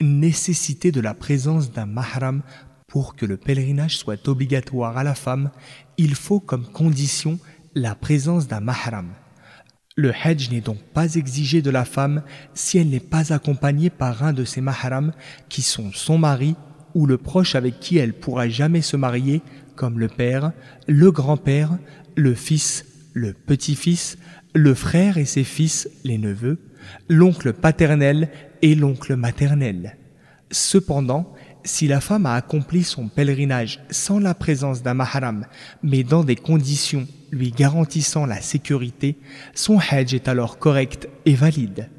Nécessité de la présence d'un mahram pour que le pèlerinage soit obligatoire à la femme, il faut comme condition la présence d'un mahram. Le hajj n'est donc pas exigé de la femme si elle n'est pas accompagnée par un de ses mahrams qui sont son mari ou le proche avec qui elle pourra jamais se marier comme le père, le grand-père, le fils, le petit-fils, le frère et ses fils, les neveux, l'oncle paternel et l'oncle maternel. Cependant, si la femme a accompli son pèlerinage sans la présence d'un mahram, mais dans des conditions lui garantissant la sécurité, son hajj est alors correct et valide.